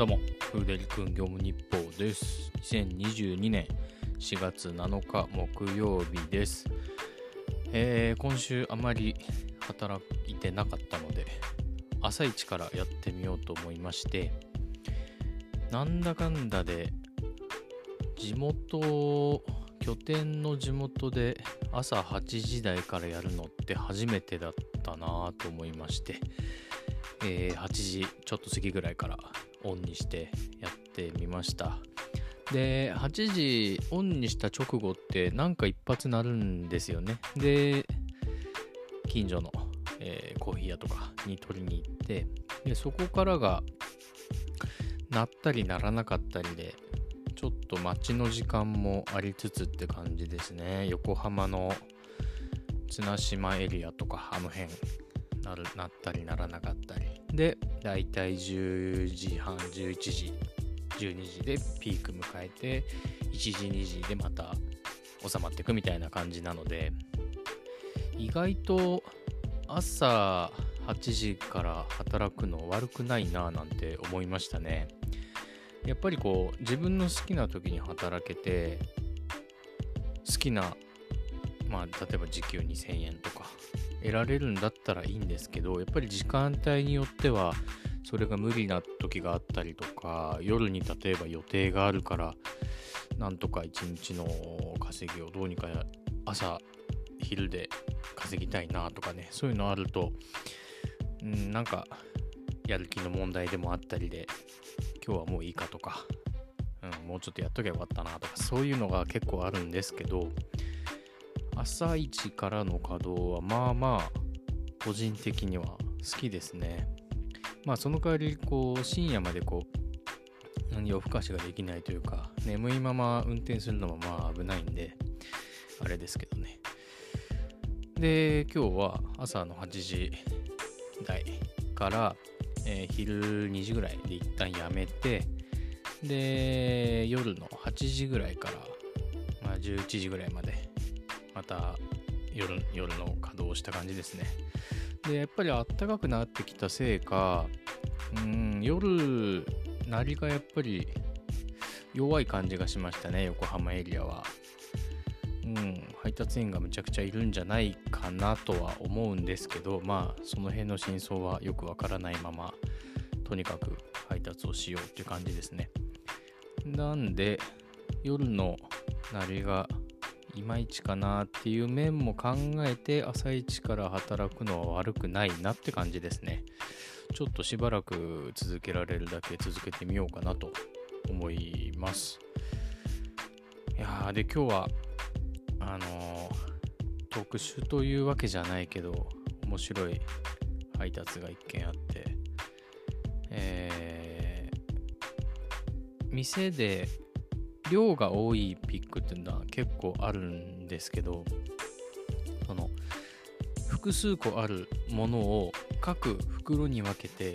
どうも、フーデリ君業務日報です。2022年4月7日木曜日です。えー今週あまり働いてなかったので、朝一からやってみようと思いまして、なんだかんだで、地元、拠点の地元で朝8時台からやるのって初めてだったなぁと思いまして、えー8時ちょっと過ぎぐらいからオンにしてやってみました。で8時オンにした直後ってなんか一発鳴るんですよね。で近所の、えーコーヒー屋とかに取りに行ってでそこからが鳴ったり鳴らなかったりでちょっと待ちの時間もありつつって感じですね。横浜の綱島エリアとかあの辺。なるなったりならなかったり。でだいたい10時半11時12時でピーク迎えて1時2時でまた収まっていくみたいな感じなので意外と朝8時から働くの悪くないなぁなんて思いましたね。やっぱりこう自分の好きな時に働けて好きなまあ例えば時給2000円とか得られるんだったらいいんですけどやっぱり時間帯によってはそれが無理な時があったりとか夜に例えば予定があるからなんとか一日の稼ぎをどうにか朝昼で稼ぎたいなとかねそういうのあるとうんなんかやる気の問題でもあったりで今日はもういいかとか、うん、もうちょっとやっときゃよかったなとかそういうのが結構あるんですけど朝一からの稼働はまあまあ個人的には好きですね。まあその代わりこう深夜までこう夜更かしができないというか眠いまま運転するのもまあ危ないんであれですけどね。で今日は朝の8時台から、えー昼2時ぐらいで一旦やめてで夜の8時ぐらいから、まあ、11時ぐらいまでまた夜夜の稼働をした感じですね。で、やっぱり暖かくなってきたせいか、うん、夜、鳴りがやっぱり弱い感じがしましたね、横浜エリアは。うん、配達員がむちゃくちゃいるんじゃないかなとは思うんですけど、まあ、その辺の真相はよくわからないまま、とにかく配達をしようっていう感じですね。なんで、夜の鳴りがいまいちかなっていう面も考えて朝一から働くのは悪くないなって感じですね。ちょっとしばらく続けられるだけ続けてみようかなと思います。いやーで今日はあの特殊というわけじゃないけど面白い配達が一件あって、えー店で量が多いピックっていうのは結構あるんですけどその複数個あるものを各袋に分けて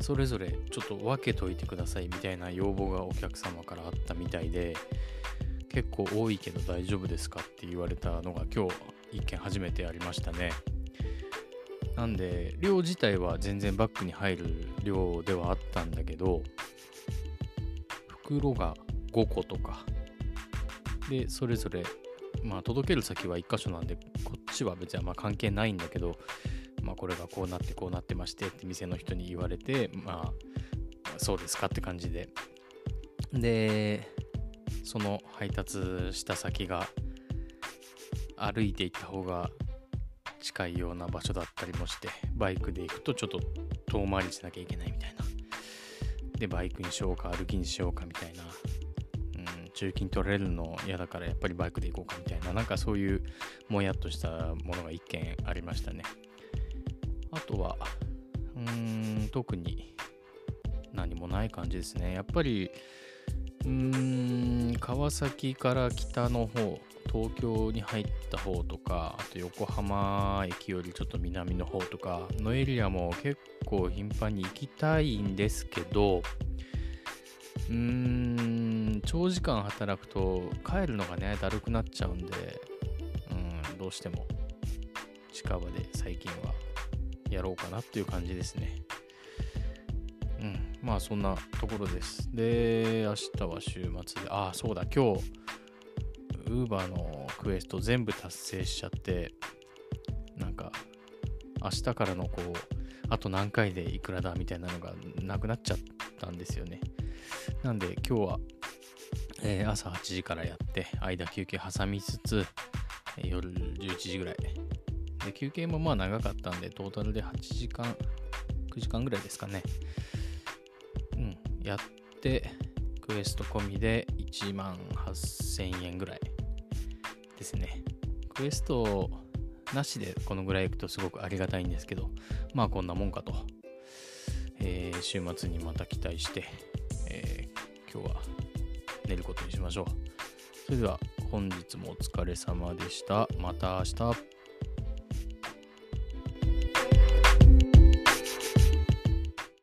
それぞれちょっと分けといてくださいみたいな要望がお客様からあったみたいで結構多いけど大丈夫ですかって言われたのが今日一件初めてありましたね。なんで量自体は全然バッグに入る量ではあったんだけど袋が5個とか。でそれぞれまあ届ける先は1箇所なんでこっちは別にま関係ないんだけどまあこれがこうなってこうなってましてって店の人に言われてまあそうですかって感じで。でその配達した先が歩いて行った方が近いような場所だったりもしてバイクで行くとちょっと遠回りしなきゃいけないみたいな。でバイクにしようか歩きにしようかみたいな、中金取られるの嫌だからやっぱりバイクで行こうかみたいななんかそういうもやっとしたものが一件ありましたね。あとはうーん特に何もない感じですね。やっぱりうーん川崎から北の方東京に入った方とかあと横浜駅よりちょっと南の方とかのエリアも結構頻繁に行きたいんですけどうーん長時間働くと帰るのがねだるくなっちゃうんでうんどうしても近場で最近はやろうかなっていう感じですねうんまあそんなところです。で、明日は週末で、ああ、そうだ、今日、ウーバーのクエスト全部達成しちゃって、なんか、明日からのこう、あと何回でいくらだみたいなのがなくなっちゃったんですよね。なんで今日は、えー朝8時からやって、間休憩挟みつつ、え夜11時ぐらい。で、休憩もまあ長かったんで、トータルで8時間、9時間ぐらいですかね。うん、やって、クエスト込みで1万8000円ぐらいですね。クエストなしでこのぐらいいくとすごくありがたいんですけど、まあこんなもんかと。えー週末にまた期待して、えー今日は寝ることにしましょう。それでは本日もお疲れ様でした。また明日。